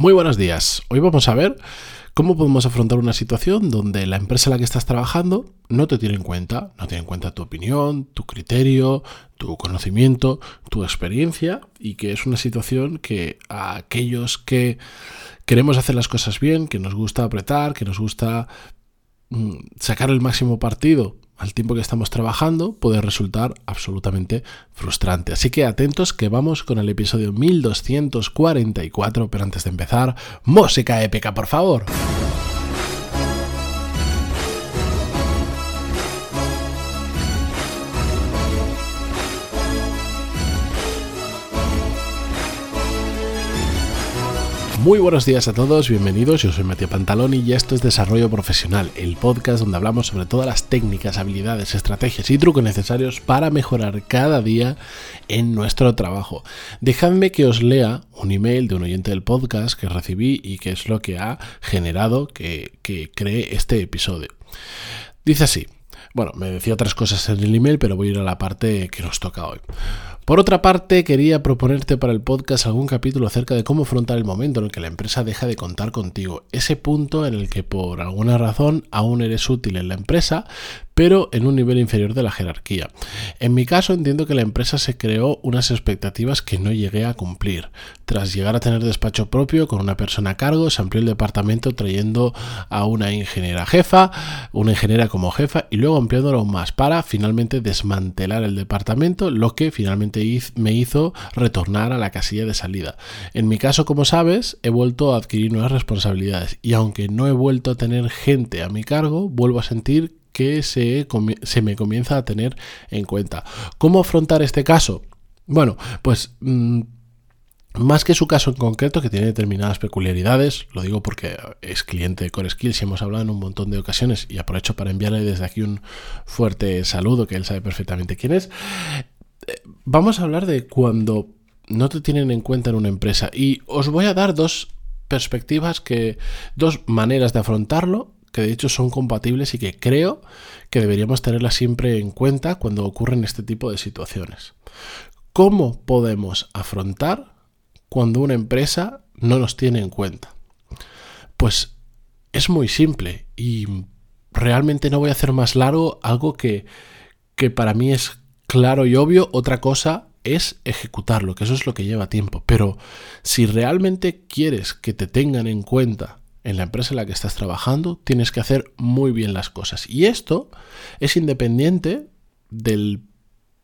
Muy buenos días. Hoy vamos a ver cómo podemos afrontar una situación donde la empresa en la que estás trabajando no te tiene en cuenta, no tiene en cuenta tu opinión, tu criterio, tu conocimiento, tu experiencia y que es una situación que a aquellos que queremos hacer las cosas bien, que nos gusta apretar, que nos gusta mm, sacar el máximo partido al tiempo que estamos trabajando puede resultar absolutamente frustrante. Así que atentos que vamos con el episodio 1244, pero antes de empezar, música épica, por favor. Muy buenos días a todos, bienvenidos, yo soy Matías Pantaloni y esto es Desarrollo Profesional, el podcast donde hablamos sobre todas las técnicas, habilidades, estrategias y trucos necesarios para mejorar cada día en nuestro trabajo. Dejadme que os lea un email de un oyente del podcast que recibí y que es lo que ha generado que, que cree este episodio. Dice así, bueno, me decía otras cosas en el email, pero voy a ir a la parte que nos toca hoy. Por otra parte, quería proponerte para el podcast algún capítulo acerca de cómo afrontar el momento en el que la empresa deja de contar contigo, ese punto en el que por alguna razón aún eres útil en la empresa, pero en un nivel inferior de la jerarquía. En mi caso entiendo que la empresa se creó unas expectativas que no llegué a cumplir. Tras llegar a tener despacho propio con una persona a cargo, se amplió el departamento trayendo a una ingeniera jefa, una ingeniera como jefa y luego ampliándolo aún más para finalmente desmantelar el departamento, lo que finalmente me hizo retornar a la casilla de salida. En mi caso, como sabes, he vuelto a adquirir nuevas responsabilidades y aunque no he vuelto a tener gente a mi cargo, vuelvo a sentir que se, me comienza a tener en cuenta. ¿Cómo afrontar este caso? Bueno, pues... Mm, más que su caso en concreto, que tiene determinadas peculiaridades, lo digo porque es cliente de Core Skills y hemos hablado en un montón de ocasiones y aprovecho para enviarle desde aquí un fuerte saludo, que él sabe perfectamente quién es. Eh, vamos a hablar de cuando no te tienen en cuenta en una empresa y os voy a dar dos perspectivas que, dos maneras de afrontarlo que de hecho son compatibles y que creo que deberíamos tenerlas siempre en cuenta cuando ocurren este tipo de situaciones. ¿Cómo podemos afrontar cuando una empresa no nos tiene en cuenta? Pues es muy simple y realmente no voy a hacer más largo algo que, que para mí es claro y obvio. Otra cosa es ejecutarlo, que eso es lo que lleva tiempo. Pero si realmente quieres que te tengan en cuenta en la empresa en la que estás trabajando, tienes que hacer muy bien las cosas. Y esto es independiente del,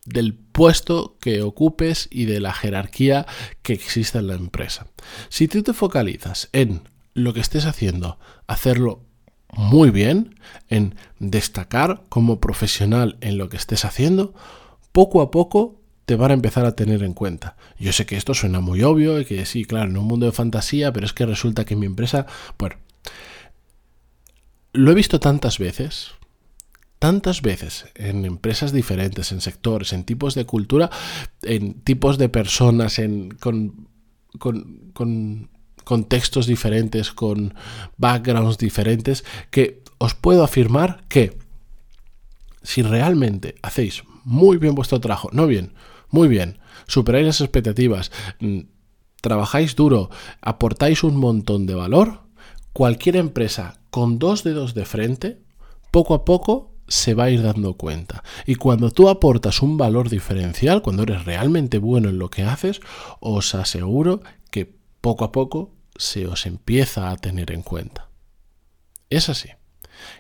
del puesto que ocupes y de la jerarquía que exista en la empresa. Si tú te focalizas en lo que estés haciendo, hacerlo muy bien, en destacar como profesional en lo que estés haciendo, poco a poco te van a empezar a tener en cuenta. Yo sé que esto suena muy obvio y que sí, claro, en un mundo de fantasía, pero es que resulta que mi empresa, bueno, lo he visto tantas veces, tantas veces en empresas diferentes, en sectores, en tipos de cultura, en tipos de personas, en, con, con, con contextos diferentes, con backgrounds diferentes, que os puedo afirmar que si realmente hacéis muy bien vuestro trabajo, no bien, muy bien, superáis las expectativas, mm, trabajáis duro, aportáis un montón de valor, cualquier empresa con dos dedos de frente, poco a poco se va a ir dando cuenta. Y cuando tú aportas un valor diferencial, cuando eres realmente bueno en lo que haces, os aseguro que poco a poco se os empieza a tener en cuenta. Es así.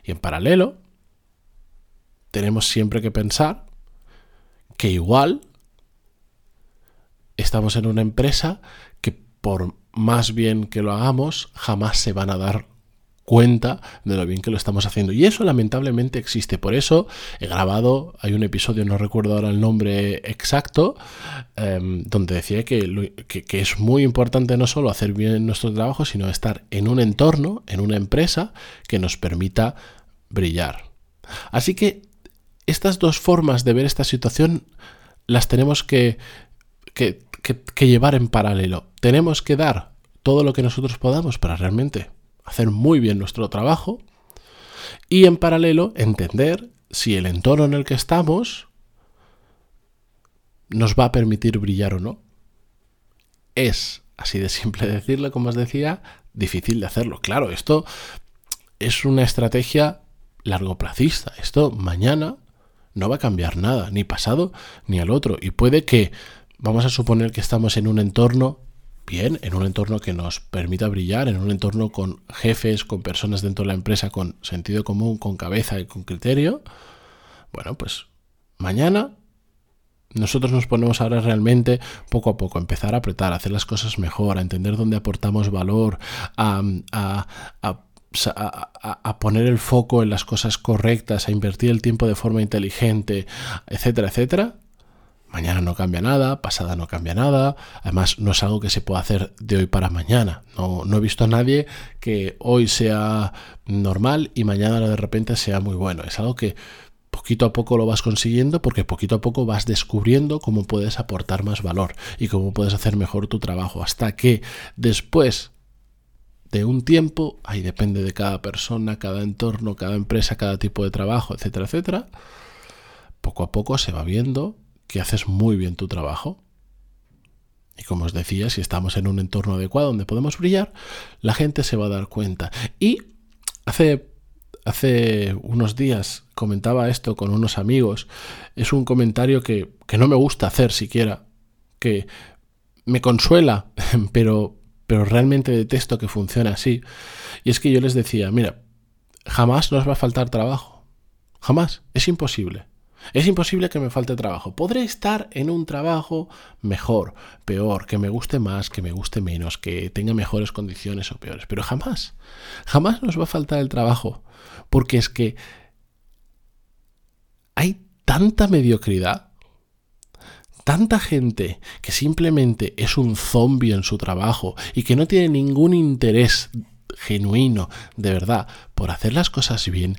Y en paralelo, tenemos siempre que pensar que igual estamos en una empresa que por más bien que lo hagamos, jamás se van a dar cuenta de lo bien que lo estamos haciendo. Y eso lamentablemente existe. Por eso he grabado, hay un episodio, no recuerdo ahora el nombre exacto, em, donde decía que, que, es muy importante no solo hacer bien nuestro trabajo, sino estar en un entorno, en una empresa que nos permita brillar. Así que estas dos formas de ver esta situación las tenemos que que, llevar en paralelo. Tenemos que dar todo lo que nosotros podamos para realmente hacer muy bien nuestro trabajo y en paralelo entender si el entorno en el que estamos nos va a permitir brillar o no. Es Así de simple decirlo, como os decía, difícil de hacerlo. Claro, esto es una estrategia largoplacista. Esto mañana no va a cambiar nada, ni pasado ni al otro. Y puede que, vamos a suponer que estamos en un entorno bien, en un entorno que nos permita brillar, en un entorno con jefes, con personas dentro de la empresa con sentido común, con cabeza y con criterio. Bueno, pues mañana nosotros nos ponemos ahora realmente poco a poco, a empezar a apretar, a hacer las cosas mejor, a entender dónde aportamos valor, a, a, poner el foco en las cosas correctas, a invertir el tiempo de forma inteligente, etcétera, etcétera. Mañana no cambia nada, pasada no cambia nada. Además, no es algo que se pueda hacer de hoy para mañana. No, no he visto a nadie que hoy sea normal y mañana de repente sea muy bueno. Es algo que poquito a poco lo vas consiguiendo porque poquito a poco vas descubriendo cómo puedes aportar más valor y cómo puedes hacer mejor tu trabajo hasta que después de un tiempo, ahí depende de cada persona, cada entorno, cada empresa, cada tipo de trabajo, etcétera, etcétera, poco a poco se va viendo que haces muy bien tu trabajo. Y como os decía, si estamos en un entorno adecuado donde podemos brillar, la gente se va a dar cuenta. Y hace hace unos días comentaba esto con unos amigos. Es un comentario que, no me gusta hacer siquiera, que me consuela, pero, pero realmente detesto que funcione así. Y es que yo les decía, mira, jamás nos va a faltar trabajo. Jamás. Es imposible. Es imposible que me falte trabajo. Podré estar en un trabajo mejor, peor, que me guste más, que me guste menos, que tenga mejores condiciones o peores, pero jamás, jamás nos va a faltar el trabajo, porque es que hay tanta mediocridad, tanta gente que simplemente es un zombie en su trabajo y que no tiene ningún interés genuino, de verdad, por hacer las cosas bien,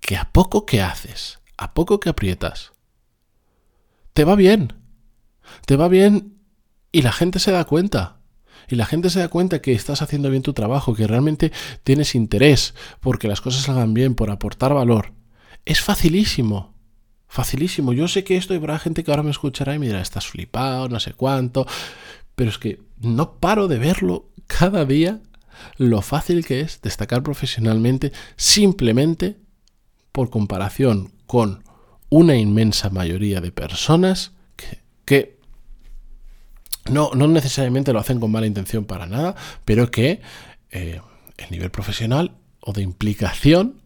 que a poco que haces, a poco que aprietas, te va bien. Te va bien y la gente se da cuenta. Y la gente se da cuenta que estás haciendo bien tu trabajo, que realmente tienes interés porque las cosas salgan bien, por aportar valor. Es facilísimo. Facilísimo. Yo sé que esto habrá gente que ahora me escuchará y me dirá, estás flipado, no sé cuánto. Pero es que no paro de verlo cada día lo fácil que es destacar profesionalmente simplemente por comparación con una inmensa mayoría de personas que, no, no, necesariamente lo hacen con mala intención para nada, pero que eh, el nivel profesional o de implicación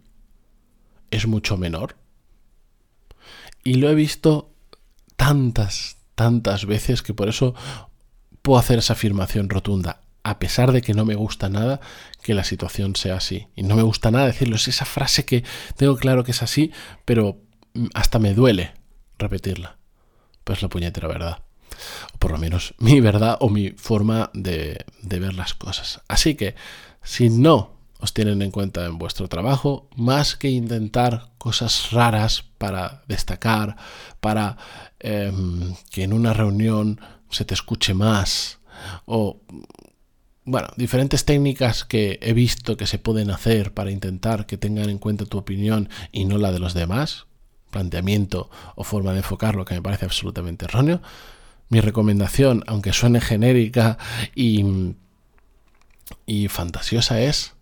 es mucho menor. Y lo he visto tantas, tantas veces que por eso puedo hacer esa afirmación rotunda, a pesar de que no me gusta nada que la situación sea así. Y no me gusta nada decirlo, es esa frase que tengo claro que es así, pero mm, hasta me duele repetirla. Pues la puñetera verdad. O por lo menos mi verdad o mi forma de, de ver las cosas. Así que, si no os tienen en cuenta en vuestro trabajo, más que intentar cosas raras para destacar, para em, que en una reunión se te escuche más, o bueno, diferentes técnicas que he visto que se pueden hacer para intentar que tengan en cuenta tu opinión y no la de los demás, planteamiento o forma de enfocarlo que me parece absolutamente erróneo. Mi recomendación, aunque suene genérica y, y fantasiosa, es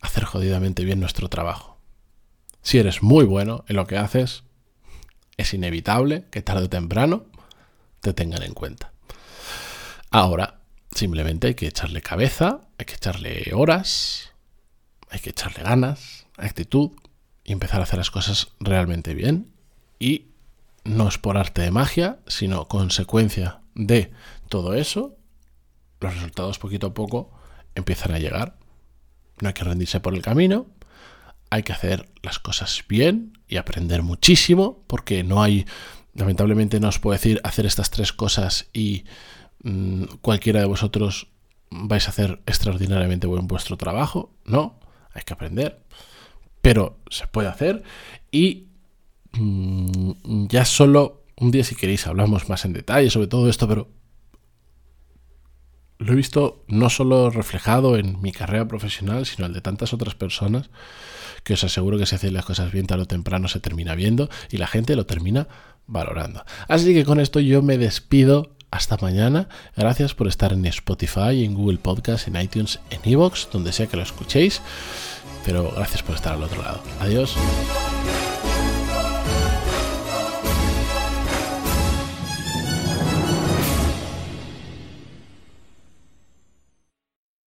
hacer jodidamente bien nuestro trabajo. Si eres muy bueno en lo que haces, es inevitable que tarde o temprano te tengan en cuenta. Ahora, Simplemente hay que echarle cabeza, hay que echarle horas, hay que echarle ganas, actitud y empezar a hacer las cosas realmente bien. Y no es por arte de magia, sino consecuencia de todo eso, los resultados poquito a poco empiezan a llegar. No hay que rendirse por el camino, hay que hacer las cosas bien y aprender muchísimo, porque no hay, lamentablemente no os puedo decir hacer estas tres cosas y Mm, cualquiera de vosotros vais a hacer extraordinariamente buen vuestro trabajo. No, hay que aprender. Pero se puede hacer y mm, ya solo un día si queréis hablamos más en detalle sobre todo esto, pero lo he visto no solo reflejado en mi carrera profesional, sino en de tantas otras personas que os aseguro que si hacéis las cosas bien tarde o temprano se termina viendo y la gente lo termina valorando. Así que con esto yo me despido hasta mañana. Gracias por estar en Spotify, en Google Podcast, en iTunes, en Evox, donde sea que lo escuchéis. Pero gracias por estar al otro lado. Adiós.